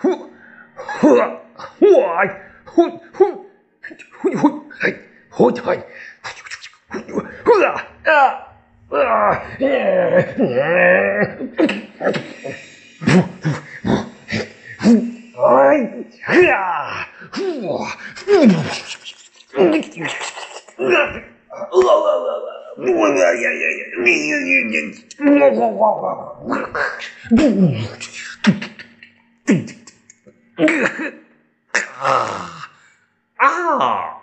呼呵哇呼呼呼呼嘿呼嘿呼呼呼啊啊啊！哎呀！哇！我我我我呀呀呀！你你你我我我我我啊 啊！